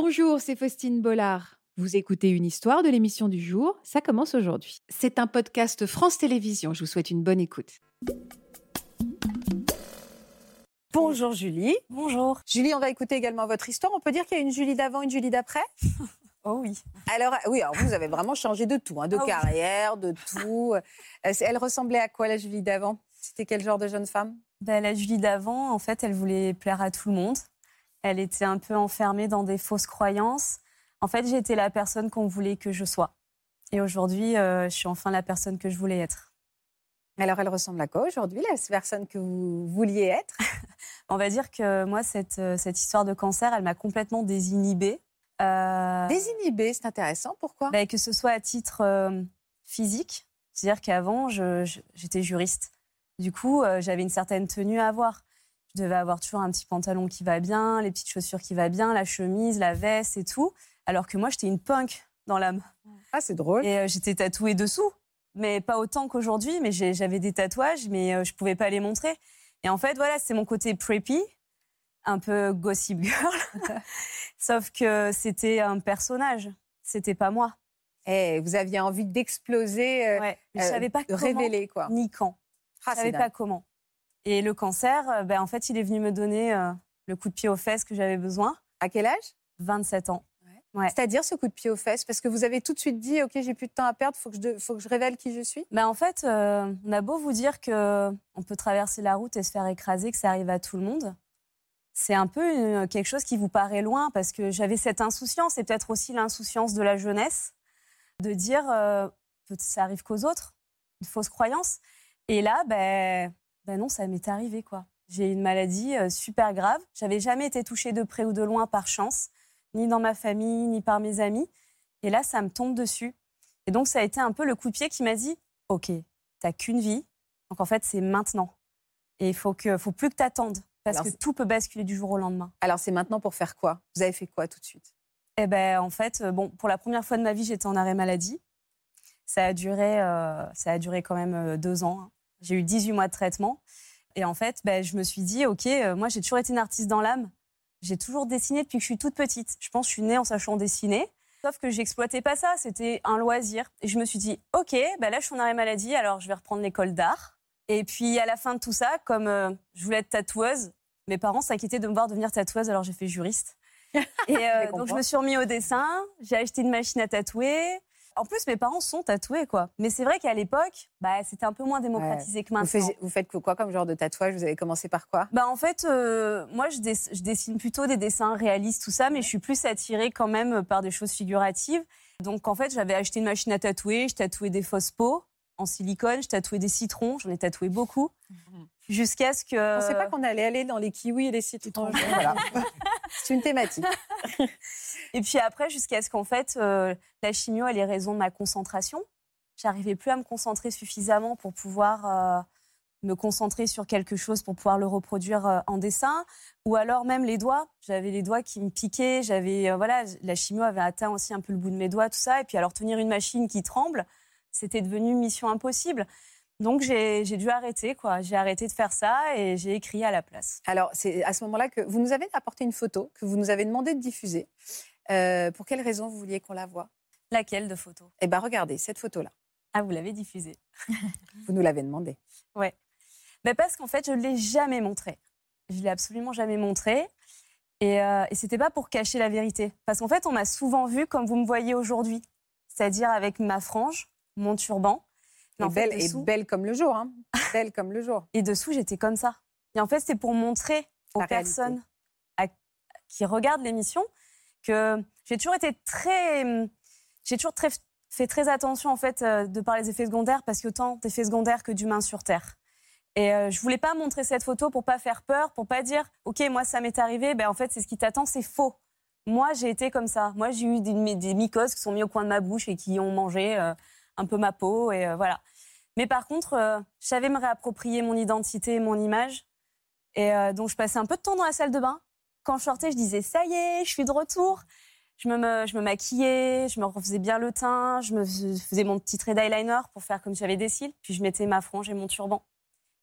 Bonjour, c'est Faustine Bollard. Vous écoutez une histoire de l'émission du jour, ça commence aujourd'hui. C'est un podcast France Télévisions, je vous souhaite une bonne écoute. Bonjour Julie. Bonjour. Julie, on va écouter également votre histoire. On peut dire qu'il y a une Julie d'avant, une Julie d'après? Oh oui. Alors, oui, alors vous avez vraiment changé de tout, hein, de Ah oui. carrière, de tout. Euh, Elle ressemblait à quoi la Julie d'avant? C'était quel genre de jeune femme? Ben, la Julie d'avant, en fait, elle voulait plaire à tout le monde. Elle était un peu enfermée dans des fausses croyances. En fait, j'étais la personne qu'on voulait que je sois. Et aujourd'hui, euh, je suis enfin la personne que je voulais être. Alors, elle ressemble à quoi aujourd'hui, la personne que vous vouliez être? On va dire que moi, cette, euh, cette histoire de cancer, elle m'a complètement désinhibée. Euh, Désinhibée, c'est intéressant. Pourquoi? Ben, que ce soit à titre euh, physique, c'est-à-dire qu'avant, j'étais juriste. Du coup, j'avais une certaine tenue à avoir. Je devais avoir toujours un petit pantalon qui va bien, les petites chaussures qui va bien, la chemise, la veste et tout. Alors que moi, j'étais une punk dans l'âme. Ah, c'est drôle. Et euh, j'étais tatouée dessous, mais pas autant qu'aujourd'hui. Mais j'avais des tatouages, mais euh, je pouvais pas les montrer. Et en fait, voilà, c'est mon côté preppy, un peu gossip girl. Sauf que c'était un personnage, c'était pas moi. Eh, vous aviez envie d'exploser, euh, Ouais, je euh, savais pas de comment révéler, quoi. ni quand. Ah, Je savais dingue. pas comment. Et le cancer, euh, ben, en fait, il est venu me donner euh, le coup de pied aux fesses que j'avais besoin. À quel âge? 27 ans. Ouais. C'est-à-dire ce coup de pied aux fesses? Parce que vous avez tout de suite dit, OK, j'ai plus de temps à perdre, il faut, que je de- faut que je révèle qui je suis? Ben, en fait, euh, on a beau vous dire que on peut traverser la route et se faire écraser, que ça arrive à tout le monde. C'est un peu une- quelque chose qui vous paraît loin parce que j'avais cette insouciance et peut-être aussi l'insouciance de la jeunesse de dire euh, ça arrive qu'aux autres, une fausse croyance. Et là, ben, ben non, ça m'est arrivé quoi. J'ai une maladie euh, super grave. J'avais jamais été touchée de près ou de loin par chance, ni dans ma famille, ni par mes amis. Et là, ça me tombe dessus. Et donc, ça a été un peu le coup de pied qui m'a dit Ok, t'as qu'une vie. Donc, en fait, c'est maintenant. Et il faut, que, faut plus que t'attendes. Parce Alors, que tout peut basculer du jour au lendemain. Alors, c'est maintenant pour faire quoi? Vous avez fait quoi tout de suite? Eh ben, en fait, euh, bon, pour la première fois de ma vie, j'étais en arrêt maladie. Ça a duré, euh, ça a duré quand même deux ans. hein. J'ai eu 18 mois de traitement. Et en fait, ben, je me suis dit, OK, euh, moi, j'ai toujours été une artiste dans l'âme. J'ai toujours dessiné depuis que je suis toute petite. Je pense que je suis née en sachant dessiner. Sauf que j'exploitais pas ça. C'était un loisir. Et je me suis dit, OK, ben là, je suis en arrêt maladie, alors je vais reprendre l'école d'art. Et puis, à la fin de tout ça, comme euh, je voulais être tatoueuse, mes parents s'inquiétaient de me voir devenir tatoueuse, alors j'ai fait juriste. Et euh, donc, je me suis remis au dessin, j'ai acheté une machine à tatouer. En plus, mes parents sont tatoués, quoi. Mais c'est vrai qu'à l'époque, bah, c'était un peu moins démocratisé que vous, maintenant. vous faites quoi comme genre de tatouage? Vous avez commencé par quoi? Bah, en fait, euh, moi, je, dess- je dessine plutôt des dessins réalistes, tout ça, mais je suis plus attirée quand même par des choses figuratives. Donc, en fait, j'avais acheté une machine à tatouer, je tatouais des fausses peaux en silicone, je tatouais des citrons, j'en ai tatoué beaucoup, jusqu'à ce que... On ne sait pas qu'on allait aller dans les kiwis et les citrons. Voilà. C'est une thématique. Et puis après, jusqu'à ce qu'en fait, euh, la chimio, elle ait raison de ma concentration. J'arrivais plus à me concentrer suffisamment pour pouvoir euh, me concentrer sur quelque chose pour pouvoir le reproduire euh, en dessin. Ou alors même les doigts. J'avais les doigts qui me piquaient. J'avais, voilà, la chimio avait atteint aussi un peu le bout de mes doigts, tout ça. Et puis alors tenir une machine qui tremble, c'était devenu une mission impossible. Donc j'ai dû arrêter, quoi. J'ai arrêté de faire ça et j'ai écrit à la place. Alors, c'est à ce moment-là que vous nous avez apporté une photo que vous nous avez demandé de diffuser. Euh, pour quelle raison vous vouliez qu'on la voie? Laquelle de photo Eh bien, regardez, cette photo-là. Ah, vous l'avez diffusée. Vous nous l'avez demandé. Ouais. Ben parce qu'en fait, je ne l'ai jamais montré. Je l'ai absolument jamais montré. Et, euh, et c'était pas pour cacher la vérité. Parce qu'en fait, on m'a souvent vue comme vous me voyez aujourd'hui. C'est-à-dire avec ma frange, mon turban. Et en fait, belle, et belle comme le jour. Hein. belle comme le jour. et dessous, j'étais comme ça. Et en fait, c'était pour montrer aux La personnes à- qui regardent l'émission que j'ai toujours été très. J'ai toujours très- fait très attention, en fait, euh, de par les effets secondaires, parce que tant d'effets secondaires que d'humains sur Terre. Et euh, je voulais pas montrer cette photo pour pas faire peur, pour pas dire, OK, moi, ça m'est arrivé, ben en fait, c'est ce qui t'attend, c'est faux. Moi, j'ai été comme ça. Moi, j'ai eu des, des mycoses qui sont mis au coin de ma bouche et qui ont mangé euh, un peu ma peau, et euh, voilà. Mais par contre, euh, je savais me réapproprier mon identité mon image. Et euh, donc, je passais un peu de temps dans la salle de bain. Quand je sortais, je disais, ça y est, je suis de retour. Je me, maquillais, je me refaisais bien le teint, je me fais- faisais mon petit trait d'eyeliner pour faire comme j'avais des cils. Puis je mettais ma frange et mon turban.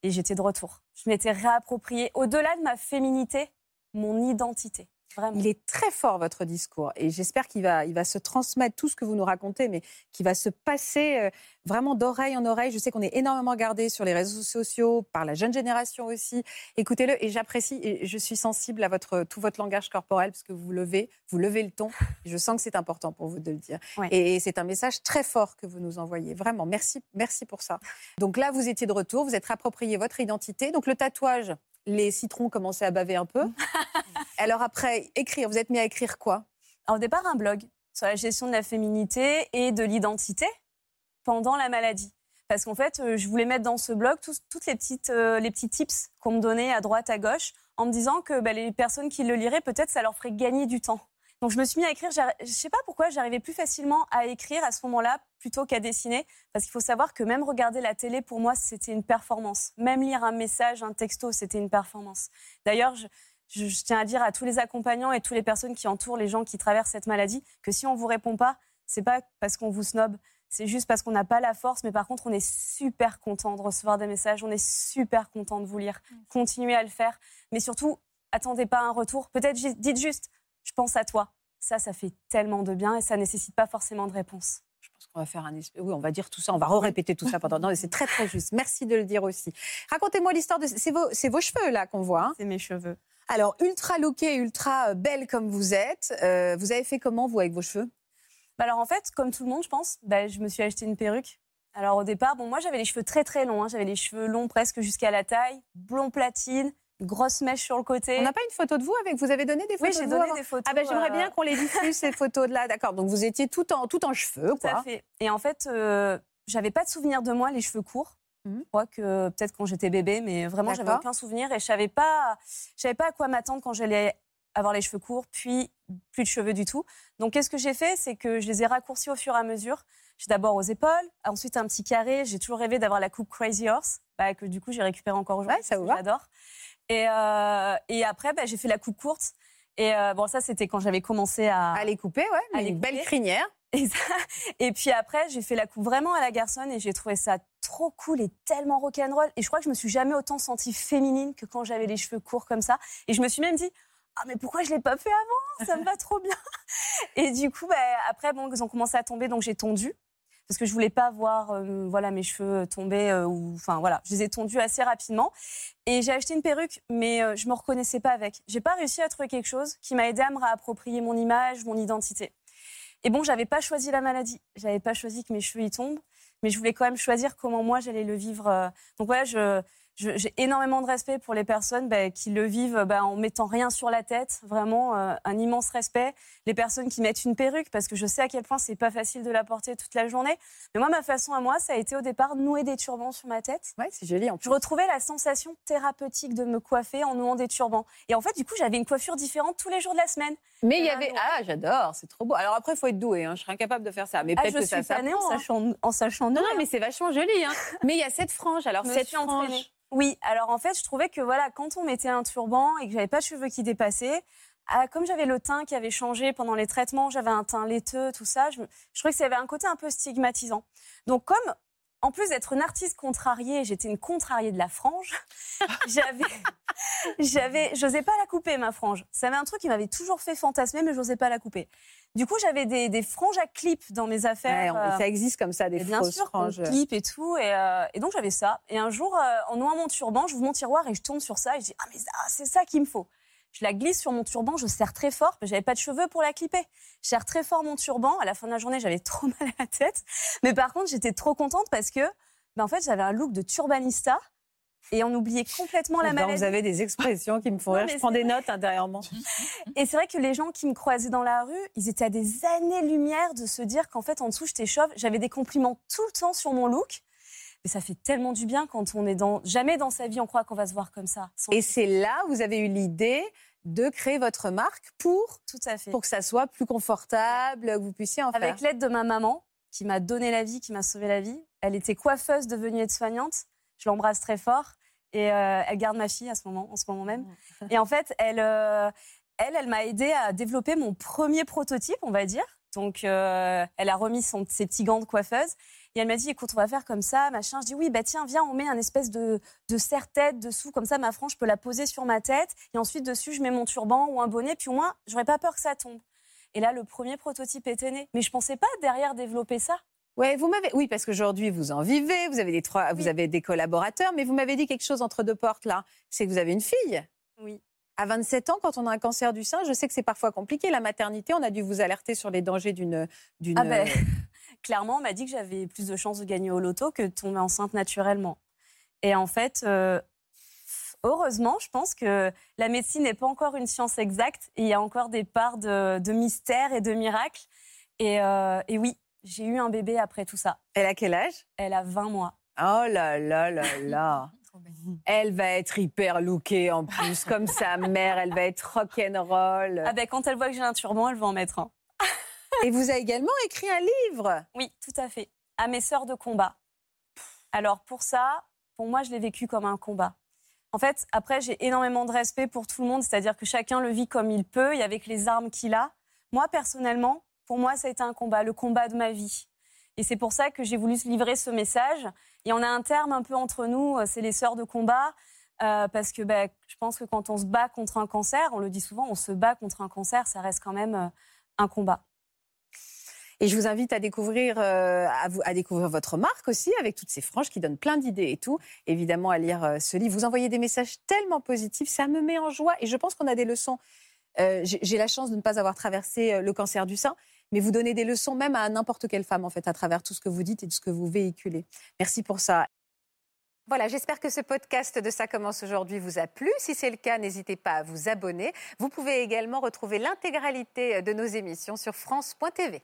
Et j'étais de retour. Je m'étais réapproprié, au-delà de ma féminité, mon identité. Vraiment. Il est très fort, votre discours. Et j'espère qu'il va, il va se transmettre tout ce que vous nous racontez, mais qu'il va se passer euh, vraiment d'oreille en oreille. Je sais qu'on est énormément gardé sur les réseaux sociaux, par la jeune génération aussi. Écoutez-le. Et j'apprécie, et je suis sensible à votre, tout votre langage corporel, parce que vous levez, vous levez le ton. Et je sens que c'est important pour vous de le dire. Ouais. Et c'est un message très fort que vous nous envoyez. Vraiment, merci, merci pour ça. Donc là, vous étiez de retour, vous êtes approprié votre identité. Donc le tatouage, les citrons commençaient à baver un peu. Alors après, écrire, vous êtes mis à écrire quoi? Alors, au départ, un blog sur la gestion de la féminité et de l'identité pendant la maladie. Parce qu'en fait, euh, je voulais mettre dans ce blog tous- toutes les, petites, euh, les petits tips qu'on me donnait à droite, à gauche, en me disant que bah, les personnes qui le liraient, peut-être ça leur ferait gagner du temps. Donc je me suis mis à écrire. Je sais pas pourquoi j'arrivais plus facilement à écrire à ce moment-là plutôt qu'à dessiner. Parce qu'il faut savoir que même regarder la télé, pour moi, c'était une performance. Même lire un message, un texto, c'était une performance. D'ailleurs, je, je- je tiens à dire à tous les accompagnants et toutes les personnes qui entourent les gens qui traversent cette maladie que si on vous répond pas, c'est pas parce qu'on vous snob, c'est juste parce qu'on n'a pas la force. Mais par contre, on est super content de recevoir des messages, on est super content de vous lire. Continuez à le faire, mais surtout, attendez pas un retour. Peut-être dites juste, je pense à toi. Ça, ça fait tellement de bien et ça nécessite pas forcément de réponse. Je pense qu'on va faire un espèce- Oui, on va dire tout ça, on va répéter tout ça pendant. Non, mais c'est très très juste. Merci de le dire aussi. Racontez-moi l'histoire de. C'est vos, c'est vos cheveux là qu'on voit. hein C'est mes cheveux. Alors ultra lookée, ultra euh, belle comme vous êtes. euh, vous avez fait comment vous avec vos cheveux? Bah alors en fait, comme tout le monde, je pense, bah, je me suis acheté une perruque. Alors au départ, bon, moi j'avais les cheveux très très longs. hein. J'avais les cheveux longs presque jusqu'à la taille, blond platine, grosse mèche sur le côté. On n'a pas une photo de vous avec Vous avez donné des Oui, photos j'ai de vous donné des photos. Ah ben j'aimerais euh, bien qu'on les diffuse ces photos de là. D'accord. Donc vous étiez tout en tout en cheveux Tout à quoi. fait. Et en fait, euh, j'avais pas de souvenir de moi, les cheveux courts. Mhm. Je crois que peut-être quand j'étais bébé, mais vraiment, j'avais aucun souvenir et je savais pas, je savais pas à quoi m'attendre quand j'allais avoir les cheveux courts, puis plus de cheveux du tout. Donc, qu'est-ce que j'ai fait? C'est que je les ai raccourcis au fur et à mesure. J'ai d'abord aux épaules, ensuite un petit carré. J'ai toujours rêvé d'avoir la coupe Crazy Horse, bah, que du coup, j'ai récupéré encore aujourd'hui. Ouais, ça vous va J'adore. Et, euh, et après, bah, j'ai fait la coupe courte. Et euh, bon, ça, c'était quand j'avais commencé à, À les couper, ouais. À les une belle crinière. et, ça- et puis après, j'ai fait la coupe vraiment à la garçonne et j'ai trouvé ça trop cool et tellement rock'n'roll. Et je crois que je me suis jamais autant sentie féminine que quand j'avais les cheveux courts comme ça. Et je me suis même dit, ah mais pourquoi je l'ai pas fait avant? Ça me va trop bien. Et du coup, bah, après, bon, ils ont commencé à tomber, donc j'ai tondu. Parce que je voulais pas voir euh, voilà, mes cheveux tomber. euh, ou, enfin, voilà, je les ai tondus assez rapidement. Et j'ai acheté une perruque, mais euh, je me reconnaissais pas avec. J'ai pas réussi à trouver quelque chose qui m'a aidé à me réapproprier mon image, mon identité. Et bon, j'avais pas choisi la maladie. J'avais pas choisi que mes cheveux y tombent, mais je voulais quand même choisir comment moi j'allais le vivre. euh. Donc voilà, je- j'ai énormément de respect pour les personnes bah, qui le vivent bah, en mettant rien sur la tête. Vraiment, euh, un immense respect. Les personnes qui mettent une perruque, parce que je sais à quel point c'est pas facile de la porter toute la journée. Mais moi, ma façon à moi, ça a été au départ nouer des turbans sur ma tête. Ouais, c'est joli en plus. Je retrouvais la sensation thérapeutique de me coiffer en nouant des turbans. Et en fait, du coup, j'avais une coiffure différente tous les jours de la semaine. Mais il y Ah, avait. Ah, j'adore, c'est trop beau. Alors après, il faut être doué. Hein. Je serais incapable de faire ça. Mais Ah, peut-être je que suis ça en hein. sachant, en sachant Non, non, mais c'est vachement joli. Hein. mais il y a cette frange. Alors, cette frange. Oui, alors en fait, je trouvais que voilà, quand on mettait un turban et que j'avais pas de cheveux qui dépassaient, ah, comme j'avais le teint qui avait changé pendant les traitements, j'avais un teint laiteux, tout ça, je, je trouvais que ça avait un côté un peu stigmatisant. Donc comme en plus d'être une artiste contrariée, j'étais une contrariée de la frange. j'avais, j'avais, j'osais pas la couper ma frange. Ça avait un truc qui m'avait toujours fait fantasmer, mais j'osais pas la couper. Du coup, j'avais des, des franges à clip dans mes affaires. euh, ça existe comme ça, des et bien sûr, franges. clip et tout. Et, euh, et donc, j'avais ça. Et un jour, euh, en nouant mon turban, j'ouvre mon tiroir et je tourne sur ça. Et je dis, ah, mais c'est ça qu'il me faut. Je la glisse sur mon turban, je serre très fort, mais j'avais pas de cheveux pour la clipper. Je serre très fort mon turban. À la fin de la journée, j'avais trop mal à la tête. Mais par contre, j'étais trop contente parce que, ben, en fait, j'avais un look de turbanista. Et on oubliait complètement la maladie. Vous avez des expressions qui me font rire. Je prends des notes intérieurement. Et c'est vrai que les gens qui me croisaient dans la rue, ils étaient à des années-lumière de se dire qu'en fait, en dessous, j'étais chauve. J'avais des compliments tout le temps sur mon look. Mais ça fait tellement du bien quand on est dans. Jamais dans sa vie, on croit qu'on va se voir comme ça. Sans- Et c'est là où vous avez eu l'idée de créer votre marque pour, Tout à fait. pour que ça soit plus confortable, que vous puissiez en Avec faire. l'aide de ma maman, qui m'a donné la vie, qui m'a sauvé la vie. Elle était coiffeuse devenue aide-soignante. Je l'embrasse très fort. Et euh, elle garde ma fille à ce moment, en ce moment même. Et en fait, elle, euh, elle, elle m'a aidé à développer mon premier prototype, on va dire. Donc, euh, elle a remis son, ses petits gants de coiffeuse. Et elle m'a dit, écoute, on va faire comme ça, machin. Je dis, oui, bah tiens, viens, on met un espèce de, de serre-tête dessous, comme ça, ma frange, je peux la poser sur ma tête. Et ensuite, dessus, je mets mon turban ou un bonnet, puis au moins, j'aurais pas peur que ça tombe. Et là, le premier prototype était né. Mais je pensais pas derrière développer ça. Ouais, vous m'avez. Oui, parce qu'aujourd'hui vous en vivez, vous avez des trois, vous avez des collaborateurs, mais vous m'avez dit quelque chose entre deux portes là. C'est que vous avez une fille. Oui. À 27 ans, quand on a un cancer du sein, je sais que c'est parfois compliqué. La maternité, on a dû vous alerter sur les dangers d'une. Ah ben, clairement, on m'a dit que j'avais plus de chances de gagner au loto que de tomber enceinte naturellement. Et en fait, euh, heureusement, je pense que la médecine n'est pas encore une science exacte et il y a encore des parts de, de mystère et de miracle. Et, euh, et oui, j'ai eu un bébé après tout ça. Elle a quel âge? Elle a 20 mois. Oh là là là là. Elle va être hyper lookée en plus, comme sa mère. Elle va être rock'n'roll. Ah ben, quand elle voit que j'ai un turban, elle va en mettre un. Et vous avez également écrit un livre. Oui, tout à fait. À mes sœurs de combat. Alors pour ça, pour moi, je l'ai vécu comme un combat. En fait, après, j'ai énormément de respect pour tout le monde, c'est-à-dire que chacun le vit comme il peut et avec les armes qu'il a. Moi, personnellement, pour moi, ça a été un combat, le combat de ma vie. Et c'est pour ça que j'ai voulu livrer ce message. Et on a un terme un peu entre nous, euh, c'est les sœurs de combat. euh, parce que ben, je pense que quand on se bat contre un cancer, on le dit souvent, on se bat contre un cancer, ça reste quand même euh, un combat. Et je vous invite à découvrir, à, découvrir votre marque aussi, avec toutes ces franges qui donnent plein d'idées et tout. Évidemment, à lire ce livre. Vous envoyez des messages tellement positifs, ça me met en joie. Et je pense qu'on a des leçons. J'ai la chance de ne pas avoir traversé le cancer du sein, mais vous donnez des leçons même à n'importe quelle femme, en fait, à travers tout ce que vous dites et tout ce que vous véhiculez. Merci pour ça. Voilà, j'espère que ce podcast de Ça commence aujourd'hui vous a plu. Si c'est le cas, n'hésitez pas à vous abonner. Vous pouvez également retrouver l'intégralité de nos émissions sur France.tv.